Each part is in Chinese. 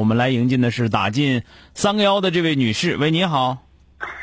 我们来迎进的是打进三个幺的这位女士，喂，你好。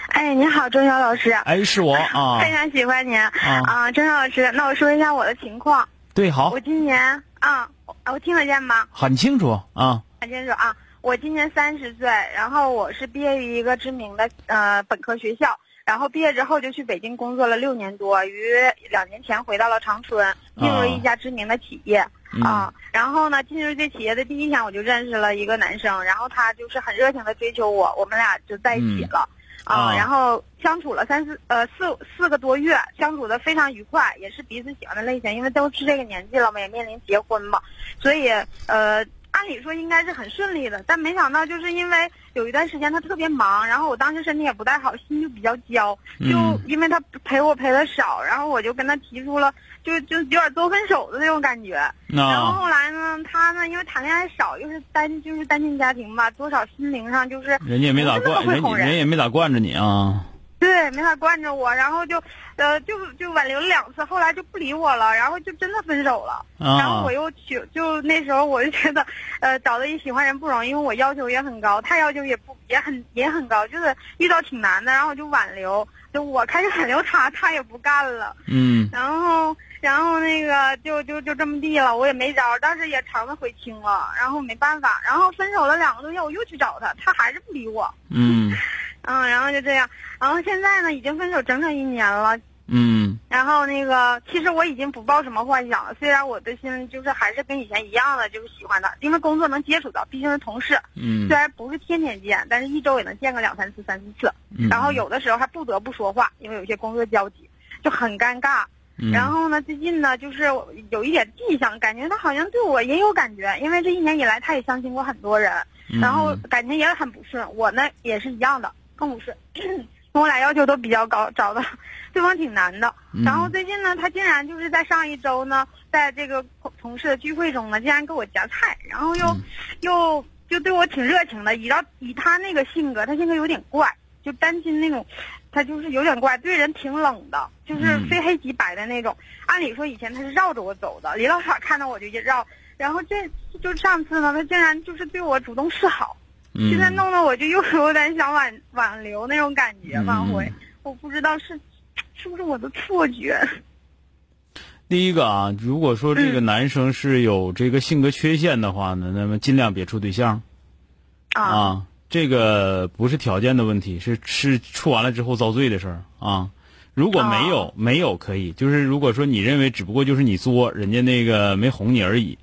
哎，你好，钟晓老师。哎，是我啊。非常喜欢您啊，钟晓老师。那我说一下我的情况。对，好。我今年啊，我听得见吗？很清楚啊。很清楚啊。我今年三十岁，然后我是毕业于一个知名的呃本科学校，然后毕业之后就去北京工作了六年多，于两年前回到了长春，进入一家知名的企业。啊，然后呢，进入这企业的第一天，我就认识了一个男生，然后他就是很热情的追求我，我们俩就在一起了，啊，然后相处了三四呃四四个多月，相处的非常愉快，也是彼此喜欢的类型，因为都是这个年纪了嘛，也面临结婚嘛，所以呃。按理说应该是很顺利的，但没想到就是因为有一段时间他特别忙，然后我当时身体也不太好，心就比较焦，就因为他陪我陪的少，然后我就跟他提出了，就就有点做分手的那种感觉。然后后来呢，他呢因为谈恋爱少，又是单就是单亲家庭吧，多少心灵上就是人家也没咋惯，人人也没咋惯着你啊。对，没法惯着我，然后就，呃，就就挽留了两次，后来就不理我了，然后就真的分手了。然后我又去，就那时候我就觉得，呃，找到一喜欢人不容易，因为我要求也很高，他要求也不也很也很高，就是遇到挺难的。然后我就挽留，就我开始挽留他，他也不干了。嗯。然后，然后那个就就就这么地了，我也没招，但是也肠子悔青了，然后没办法，然后分手了两个多月，我又去找他，他还是不理我。嗯。嗯，然后就这样，然后现在呢，已经分手整整一年了。嗯。然后那个，其实我已经不抱什么幻想了。虽然我的心就是还是跟以前一样的，就是喜欢他，因为工作能接触到，毕竟是同事。嗯。虽然不是天天见，但是一周也能见个两三次、三四次。嗯。然后有的时候还不得不说话，因为有些工作交集，就很尴尬。嗯。然后呢，最近呢，就是有一点迹象，感觉他好像对我也有感觉，因为这一年以来他也相亲过很多人，然后感情也很不顺。我呢也是一样的。更不是，跟我俩要求都比较高，找的对方挺难的。然后最近呢，他竟然就是在上一周呢，在这个同事的聚会中呢，竟然给我夹菜，然后又又就对我挺热情的。以到以他那个性格，他性格有点怪，就担心那种，他就是有点怪，对人挺冷的，就是非黑即白的那种。按理说以前他是绕着我走的，李老师看到我就绕。然后这就上次呢，他竟然就是对我主动示好。现在弄得我就又有点想挽挽留那种感觉，挽回，我不知道是是不是我的错觉。第一个啊，如果说这个男生是有这个性格缺陷的话呢，那么尽量别处对象。啊，这个不是条件的问题，是是处完了之后遭罪的事儿啊。如果没有没有可以，就是如果说你认为只不过就是你作，人家那个没哄你而已。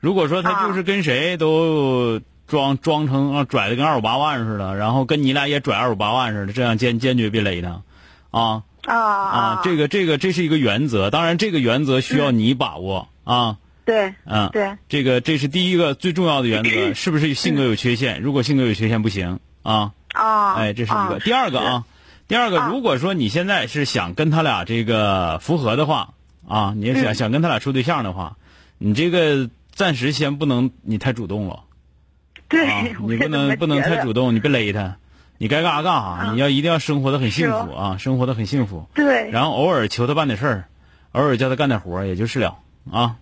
如果说他就是跟谁都。装装成啊拽的跟二五八万似的，然后跟你俩也拽二五八万似的，这样坚坚决别勒他，啊啊啊！这个这个这是一个原则，当然这个原则需要你把握啊。对，嗯，对，这个这是第一个最重要的原则，是不是性格有缺陷？如果性格有缺陷不行啊。啊，哎，这是一个。第二个啊，第二个，如果说你现在是想跟他俩这个复合的话啊，你想想跟他俩处对象的话，你这个暂时先不能你太主动了。对，你不能不能太主动，你别勒他，你该干啥干啥，你要一定要生活的很幸福啊，生活的很幸福。对。然后偶尔求他办点事儿，偶尔叫他干点活也就是了啊。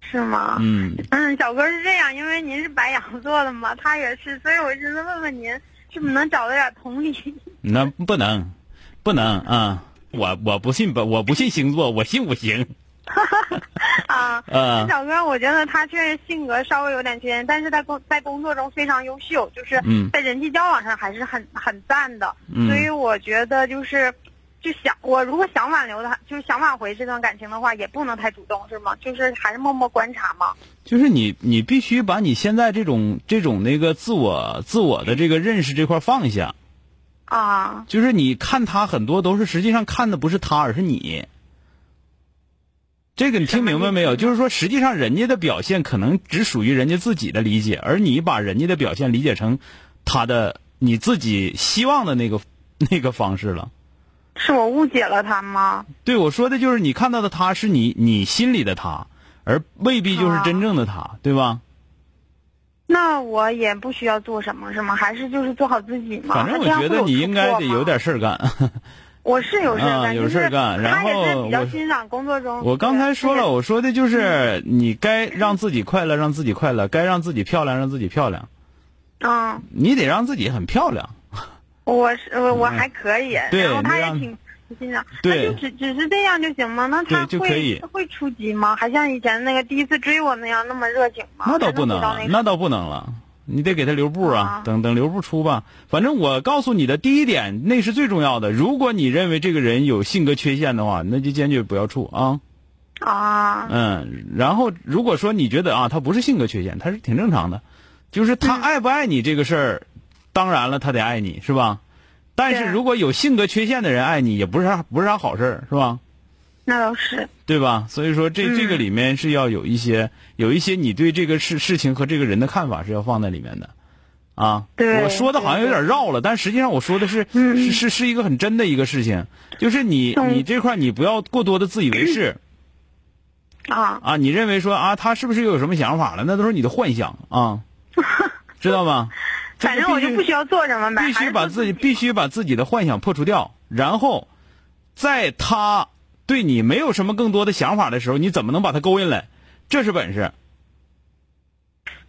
是吗？嗯。嗯，小哥是这样，因为您是白羊座的嘛，他也是，所以我寻思问问您，是不是能找到点同理？那不能，不能啊！我我不信不我不信星座，我信五行。啊 啊，呃 小哥，我觉得他确实性格稍微有点缺陷，但是在工在工作中非常优秀，就是嗯在人际交往上还是很很赞的。嗯所以我觉得就是，就想我如果想挽留他，就是想挽回这段感情的话，也不能太主动，是吗？就是还是默默观察嘛。就是你，你必须把你现在这种这种那个自我自我的这个认识这块放下。啊，就是你看他很多都是实际上看的不是他，而是你。这个你听明白没有？就是说，实际上人家的表现可能只属于人家自己的理解，而你把人家的表现理解成他的你自己希望的那个那个方式了。是我误解了他吗？对我说的就是你看到的他是你你心里的他，而未必就是真正的他，对吧？那我也不需要做什么，是吗？还是就是做好自己嘛？反正我觉得你应该得有点事儿干。我是有事干，啊有事干然就是他也是比较后我欣赏工作中。我刚才说了，我说的就是你该让自己快乐，让自己快乐；该让自己漂亮，让自己漂亮。嗯，你得让自己很漂亮。我是我我还可以，对然后他也挺欣赏，对那就只只是这样就行吗？那他会会出击吗？还像以前那个第一次追我那样那么热情吗？那倒不能，那倒不能了。你得给他留步啊啊，等等留步出吧。反正我告诉你的第一点，那是最重要的。如果你认为这个人有性格缺陷的话，那就坚决不要处啊。啊，嗯，然后如果说你觉得啊，他不是性格缺陷，他是挺正常的，就是他爱不爱你这个事儿，当然了，他得爱你是吧？但是如果有性格缺陷的人爱你，也不是啥不是啥好事儿，是吧？那倒是，对吧？所以说这嗯这个里面是要有一些有一些你对这个事事情和这个人的看法是要放在里面的，啊，对我说的好像有点绕了，但实际上我说的是嗯是是是一个很真的一个事情，就是你嗯你这块你不要过多的自以为是。啊，啊，你认为说啊，他是不是又有什么想法了？那都是你的幻想啊，知道吗？反正我就不需要做什么呗，必须把自己必须把自己的幻想破除掉，然后，在他对你没有什么更多的想法的时候，你怎么能把他勾引来？这是本事。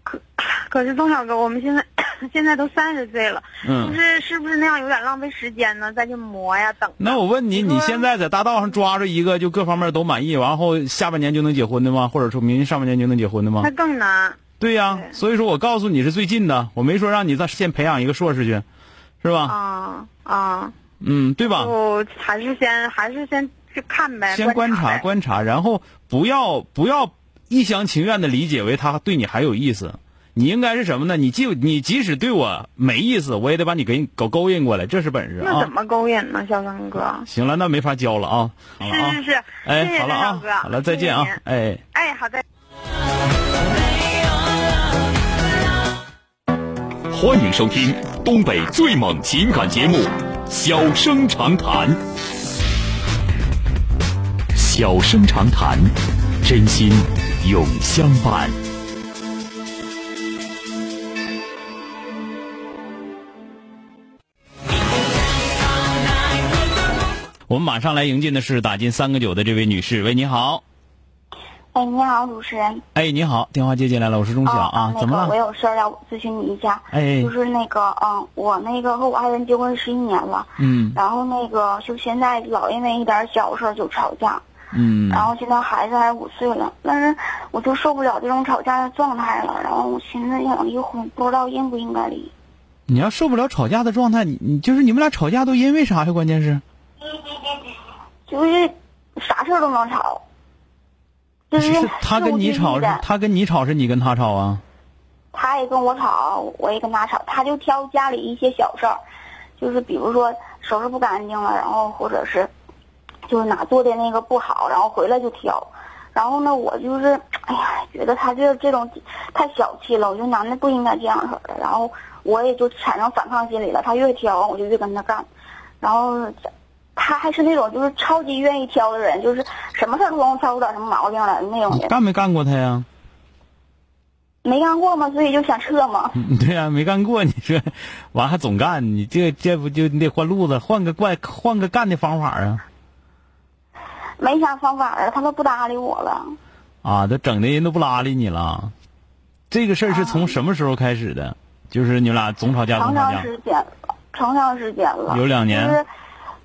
可可是钟小哥，我们现在 现在都三十岁了，嗯就是是不是那样有点浪费时间呢？再去磨呀，等。那我问你，你现在在大道上抓着一个就各方面都满意，然后下半年就能结婚的吗？或者说明年上半年就能结婚的吗那？更难。对呀、对所以说我告诉你是最近的，我没说让你再先培养一个硕士去，是吧？啊啊，嗯，对吧？就还是先还是先去看呗，先观察观察，然后不要不要一厢情愿的理解为他对你还有意思。你应该是什么呢？你即你即使对我没意思，我也得把你给勾勾引过来，这是本事啊！那怎么勾引呢，小刚哥？行了，那没法教了啊！好了啊，是是是，哎，谢好了啊好了，再见啊谢谢！哎，哎，好的。欢迎收听东北最猛情感节目《小生长谈》。小生长谈，真心永相伴。我们马上来迎进的是打进三个九的这位女士，喂，你好，哎，你好，主持人。哎，你好，电话接进来了，我是钟晓啊，那个怎么了？我有事儿要咨询你一下。哎就是那个，嗯，我那个和我爱人结婚十一年了，嗯然后那个就现在老因为一点小事儿就吵架，嗯然后现在孩子还五岁了，但是我就受不了这种吵架的状态了，然后我寻思想离婚，不知道应不应该离。你要受不了吵架的状态，你你就是你们俩吵架都因为啥呀？关键是。就是啥事儿都能吵，就是是他跟你吵，他跟你吵，是你跟他吵啊？他也跟我吵，我也跟他吵，他就挑家里一些小事儿，就是比如说收拾不干净了，然后或者是就是哪做的那个不好，然后回来就挑。然后呢，我就是哎呀，觉得他这这种太小气了，我觉得男的不应该这样式的。然后我也就产生反抗心理了，他越挑我就越跟他干，然后他还是那种就是超级愿意挑的人，就是什么事儿都能挑出点什么毛病来那种人。干没干过他呀？没干过嘛，所以就想撤嘛。嗯对呀、没干过，你说完还总干，你这这不就你得换路子，换个怪换个干的方法啊？没啥方法了，他都不搭理我了。啊，都整的人都不搭理你了。这个事儿是从什么时候开始的？就是你们俩总吵架，总吵架。长长时间了，长长时间了。有两年就是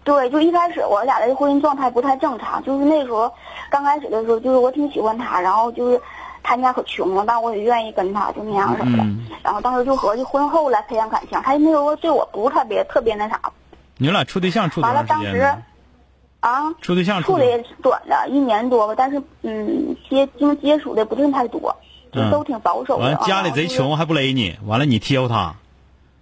对，就一开始我俩的婚姻状态不太正常，就是那时候刚开始的时候，就是我挺喜欢他，然后就是他家可穷了，但我也愿意跟他就那样式的。嗯然后当时就合计婚后来培养感情，他那时候对我不是特别特别那啥，你俩处对象处多完了当时长时间呢？啊，处对象处的也短的一年多吧，但是嗯接经接触的不定太多，就嗯都挺保守的。完了家里贼穷还不勒你，完了你贴乎他，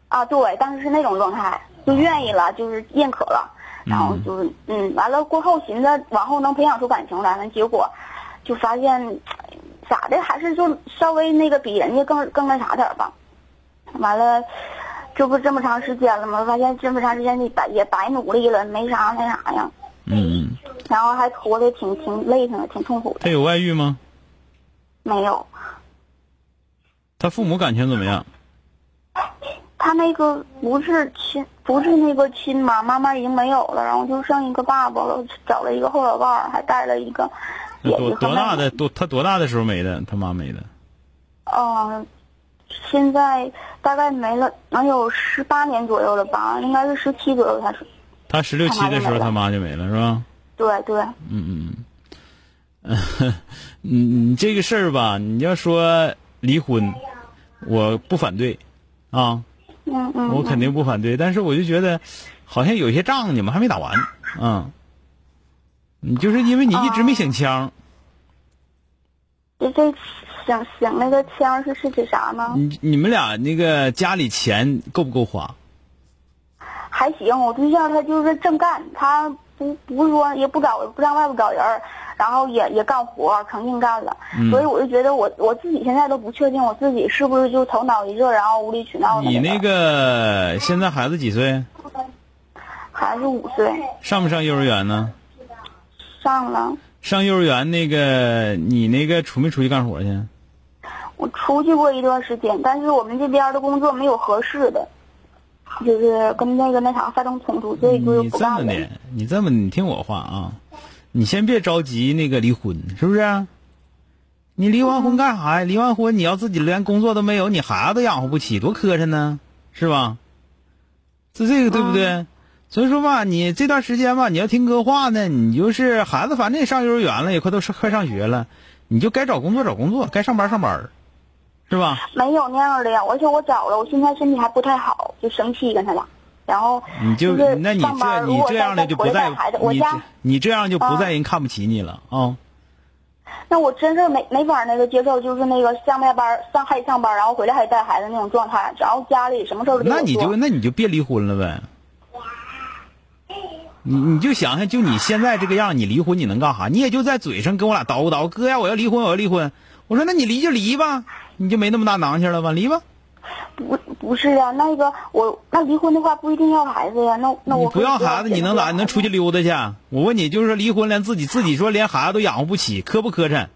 啊，对，当时是那种状态，就愿意了，就是认可了，然后就是嗯，完了过后寻思往后能培养出感情来呢，结果就发现咋的，还是就稍微那个比人家更更那啥点儿吧。完了，这不这么长时间了吗？发现这么长时间你白也白努力了，没啥那啥呀，嗯嗯，然后还活得挺挺累挺的，挺痛苦的。他有外遇吗？没有，他父母感情怎么样？他那个不是亲，不是那个亲妈，妈妈已经没有了，然后就剩一个爸爸了，找了一个后老伴儿，还带了一个多多大的？多他多大的时候没的？他妈没的。嗯，现在大概没了，能有十八年左右了吧，应该是十七左右才是。他十六七的时候，他他妈就没了，是吧？对对，嗯嗯嗯，你你这个事儿吧，你要说离婚，我不反对，啊，嗯嗯。我肯定不反对，但是我就觉得，好像有些仗你们还没打完，嗯，你就是因为你一直没醒枪，这这醒醒那个枪是是指啥呢？你你们俩那个家里钱够不够花？还行，我对象他就是正干，他不不是说也不找不上外边找人儿，然后也也干活，成劲干了。嗯所以我就觉得我我自己现在都不确定我自己是不是就头脑一热，然后无理取闹的你那个个现在孩子几岁？孩子五岁上不上幼儿园呢？上了，上幼儿园那个你那个出没出去干活去？我出去过一段时间，但是我们这边的工作没有合适的，就是跟那个那啥发生冲突，所以就你。这么的，你这么你听我话啊，你先别着急那个离婚，是不是？你离完婚干啥呀？离完婚你要自己连工作都没有，你孩子都养活不起，多磕碜呢，是吧？是这个对不对？所以说吧，你这段时间吧，你要听哥话呢，你就是孩子，反正也上幼儿园了，也快都上快上学了，你就该找工作找工作，该上班上班，是吧？没有那样的呀，而且我找了，我现在身体还不太好，就生气跟他俩，然后你就就是那你这你这样的就不再回来带孩子，我你家这你这样就不在人看不起你了啊。那我真是没没法那个接受，就是那个上下班上还得上班，然后回来还得带孩子那种状态，然后家里什么事儿都那你就那你就别离婚了呗。你你就想想，就你现在这个样，你离婚你能干啥？你也就在嘴上跟我俩叨咕叨咕，哥呀，我要离婚，我要离婚。我说那你离就离吧，你就没那么大囊气了吧？离吧，不不是啊，那个我那离婚的话不一定要孩子呀，那那你我不要孩子，你能咋？你能出去去？溜达去？我问你，就是说离婚连自己自己说连孩子都养活不起，磕不磕碜？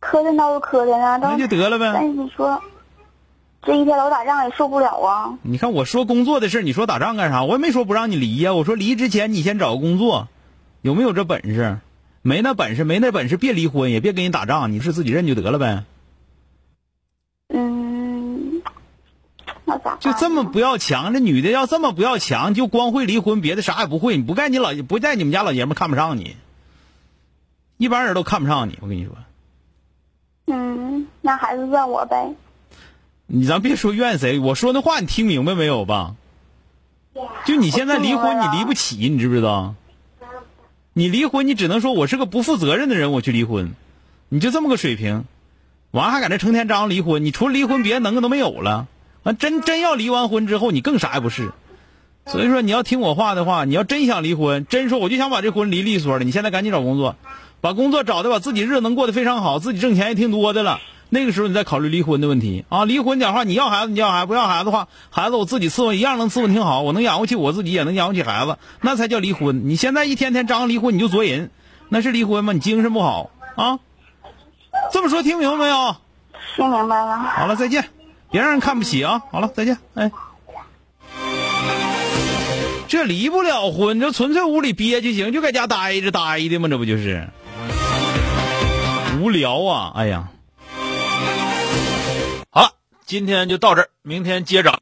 磕碜倒是磕碜啊，那但就得了呗。但是你说这一天老打仗也受不了啊。你看我说工作的事儿你说打仗干啥？我也没说不让你离呀。我说离之前你先找个工作，有没有这本事？没那本事，没那本事，别离婚，也别跟人打仗，你是自己认就得了呗。嗯，那咋办就这么不要强，这女的要这么不要强，就光会离婚，别的啥也不会。你不干你老不在你们家老爷们看不上你，一般人都看不上你。我跟你说，嗯，那还是怨我呗。你咱别说怨谁，我说那话你听明白没有吧？就你现在离婚，你离不起，你知不知道？你离婚，你只能说我是个不负责任的人，我去离婚，你就这么个水平，完还搁那成天张罗离婚，你除了离婚，别的能个都没有了。完真真要离完婚之后，你更啥也不是。所以说你要听我话的话，你要真想离婚，真说我就想把这婚离利索了，你现在赶紧找工作，把工作找的把自己日子能过得非常好，自己挣钱也挺多的了。那个时候你再考虑离婚的问题啊！离婚讲话，你要孩子你要孩子，不要孩子的话，孩子我自己伺候一样能伺候挺好，我能养活起我自己，也能养活起孩子，那才叫离婚。你现在一天天张罗离婚，你就作人，那是离婚吗？你精神不好啊！这么说听明白没有？听明白了。好了，再见，别让人看不起啊！好了，再见，哎。这离不了婚，这纯粹屋里憋就行，就在家待着待的嘛，这不就是无聊啊！哎呀，好了，今天就到这儿，明天接着。